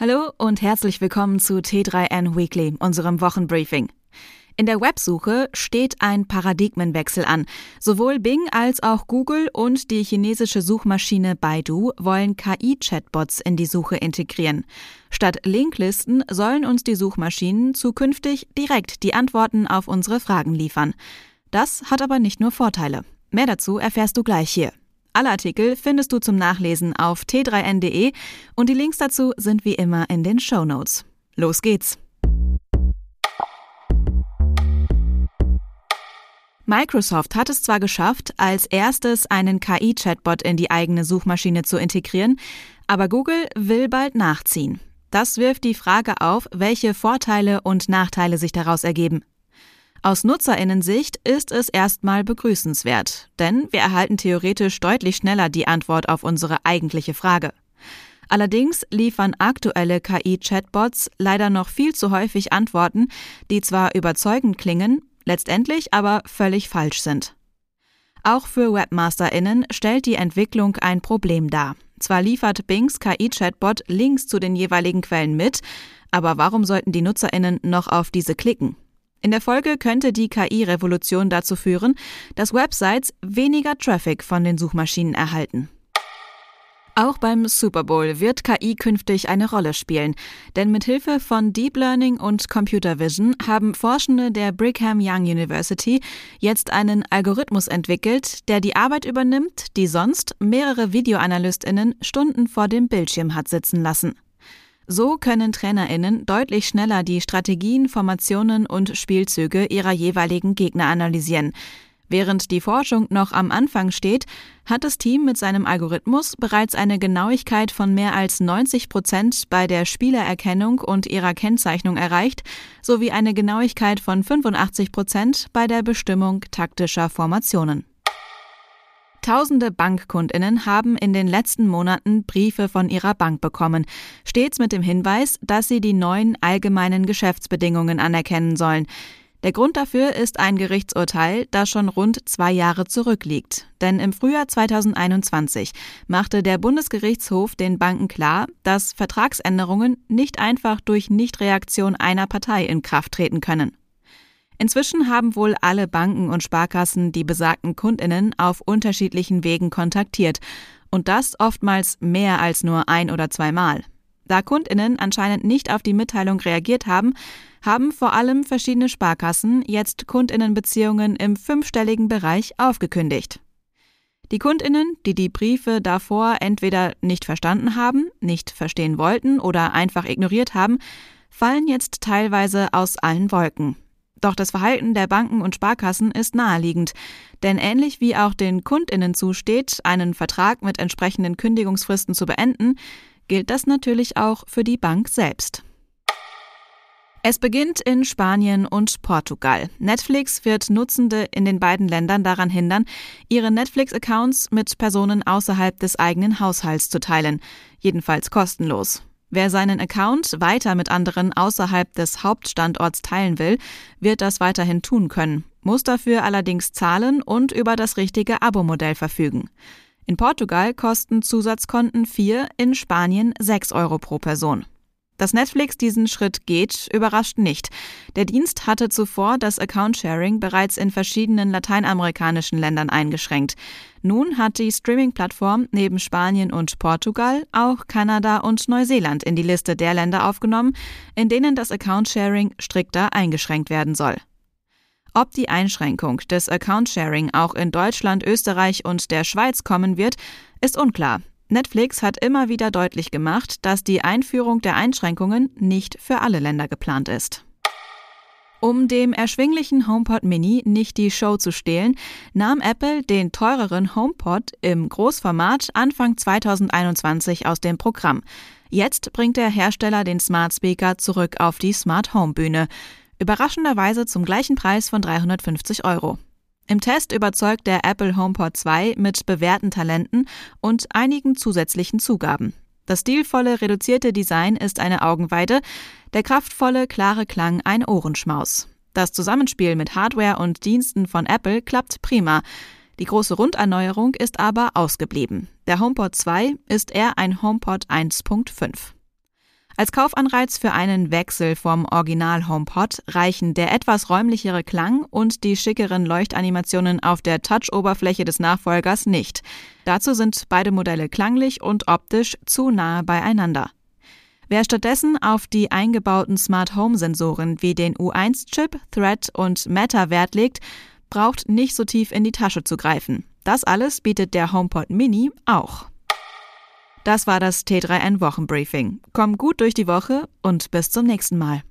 Hallo und herzlich willkommen zu T3N Weekly, unserem Wochenbriefing. In der Websuche steht ein Paradigmenwechsel an. Sowohl Bing als auch Google und die chinesische Suchmaschine Baidu wollen KI-Chatbots in die Suche integrieren. Statt Linklisten sollen uns die Suchmaschinen zukünftig direkt die Antworten auf unsere Fragen liefern. Das hat aber nicht nur Vorteile. Mehr dazu erfährst du gleich hier. Alle Artikel findest du zum Nachlesen auf t3n.de und die Links dazu sind wie immer in den Show Notes. Los geht's! Microsoft hat es zwar geschafft, als erstes einen KI-Chatbot in die eigene Suchmaschine zu integrieren, aber Google will bald nachziehen. Das wirft die Frage auf, welche Vorteile und Nachteile sich daraus ergeben. Aus Nutzerinnensicht ist es erstmal begrüßenswert, denn wir erhalten theoretisch deutlich schneller die Antwort auf unsere eigentliche Frage. Allerdings liefern aktuelle KI-Chatbots leider noch viel zu häufig Antworten, die zwar überzeugend klingen, letztendlich aber völlig falsch sind. Auch für Webmasterinnen stellt die Entwicklung ein Problem dar. Zwar liefert Bings KI-Chatbot Links zu den jeweiligen Quellen mit, aber warum sollten die Nutzerinnen noch auf diese klicken? In der Folge könnte die KI-Revolution dazu führen, dass Websites weniger Traffic von den Suchmaschinen erhalten. Auch beim Super Bowl wird KI künftig eine Rolle spielen, denn mit Hilfe von Deep Learning und Computer Vision haben Forschende der Brigham Young University jetzt einen Algorithmus entwickelt, der die Arbeit übernimmt, die sonst mehrere Videoanalystinnen Stunden vor dem Bildschirm hat sitzen lassen. So können Trainerinnen deutlich schneller die Strategien, Formationen und Spielzüge ihrer jeweiligen Gegner analysieren. Während die Forschung noch am Anfang steht, hat das Team mit seinem Algorithmus bereits eine Genauigkeit von mehr als 90 Prozent bei der Spielererkennung und ihrer Kennzeichnung erreicht, sowie eine Genauigkeit von 85 Prozent bei der Bestimmung taktischer Formationen. Tausende Bankkundinnen haben in den letzten Monaten Briefe von ihrer Bank bekommen, stets mit dem Hinweis, dass sie die neuen allgemeinen Geschäftsbedingungen anerkennen sollen. Der Grund dafür ist ein Gerichtsurteil, das schon rund zwei Jahre zurückliegt. Denn im Frühjahr 2021 machte der Bundesgerichtshof den Banken klar, dass Vertragsänderungen nicht einfach durch Nichtreaktion einer Partei in Kraft treten können. Inzwischen haben wohl alle Banken und Sparkassen die besagten Kundinnen auf unterschiedlichen Wegen kontaktiert und das oftmals mehr als nur ein oder zweimal. Da Kundinnen anscheinend nicht auf die Mitteilung reagiert haben, haben vor allem verschiedene Sparkassen jetzt Kundinnenbeziehungen im fünfstelligen Bereich aufgekündigt. Die Kundinnen, die die Briefe davor entweder nicht verstanden haben, nicht verstehen wollten oder einfach ignoriert haben, fallen jetzt teilweise aus allen Wolken. Doch das Verhalten der Banken und Sparkassen ist naheliegend, denn ähnlich wie auch den Kundinnen zusteht, einen Vertrag mit entsprechenden Kündigungsfristen zu beenden, gilt das natürlich auch für die Bank selbst. Es beginnt in Spanien und Portugal. Netflix wird Nutzende in den beiden Ländern daran hindern, ihre Netflix-Accounts mit Personen außerhalb des eigenen Haushalts zu teilen, jedenfalls kostenlos. Wer seinen Account weiter mit anderen außerhalb des Hauptstandorts teilen will, wird das weiterhin tun können, muss dafür allerdings zahlen und über das richtige Abo-Modell verfügen. In Portugal kosten Zusatzkonten 4, in Spanien 6 Euro pro Person. Dass Netflix diesen Schritt geht, überrascht nicht. Der Dienst hatte zuvor das Account-Sharing bereits in verschiedenen lateinamerikanischen Ländern eingeschränkt. Nun hat die Streaming-Plattform neben Spanien und Portugal auch Kanada und Neuseeland in die Liste der Länder aufgenommen, in denen das Account-Sharing strikter eingeschränkt werden soll. Ob die Einschränkung des Account-Sharing auch in Deutschland, Österreich und der Schweiz kommen wird, ist unklar. Netflix hat immer wieder deutlich gemacht, dass die Einführung der Einschränkungen nicht für alle Länder geplant ist. Um dem erschwinglichen HomePod Mini nicht die Show zu stehlen, nahm Apple den teureren HomePod im Großformat Anfang 2021 aus dem Programm. Jetzt bringt der Hersteller den Smart Speaker zurück auf die Smart Home Bühne. Überraschenderweise zum gleichen Preis von 350 Euro. Im Test überzeugt der Apple HomePod 2 mit bewährten Talenten und einigen zusätzlichen Zugaben. Das stilvolle, reduzierte Design ist eine Augenweide, der kraftvolle, klare Klang ein Ohrenschmaus. Das Zusammenspiel mit Hardware und Diensten von Apple klappt prima. Die große Runderneuerung ist aber ausgeblieben. Der HomePod 2 ist eher ein HomePod 1.5. Als Kaufanreiz für einen Wechsel vom Original HomePod reichen der etwas räumlichere Klang und die schickeren Leuchtanimationen auf der Touch-Oberfläche des Nachfolgers nicht. Dazu sind beide Modelle klanglich und optisch zu nahe beieinander. Wer stattdessen auf die eingebauten Smart Home Sensoren wie den U1-Chip, Thread und Meta Wert legt, braucht nicht so tief in die Tasche zu greifen. Das alles bietet der HomePod Mini auch. Das war das T3N Wochenbriefing. Komm gut durch die Woche und bis zum nächsten Mal.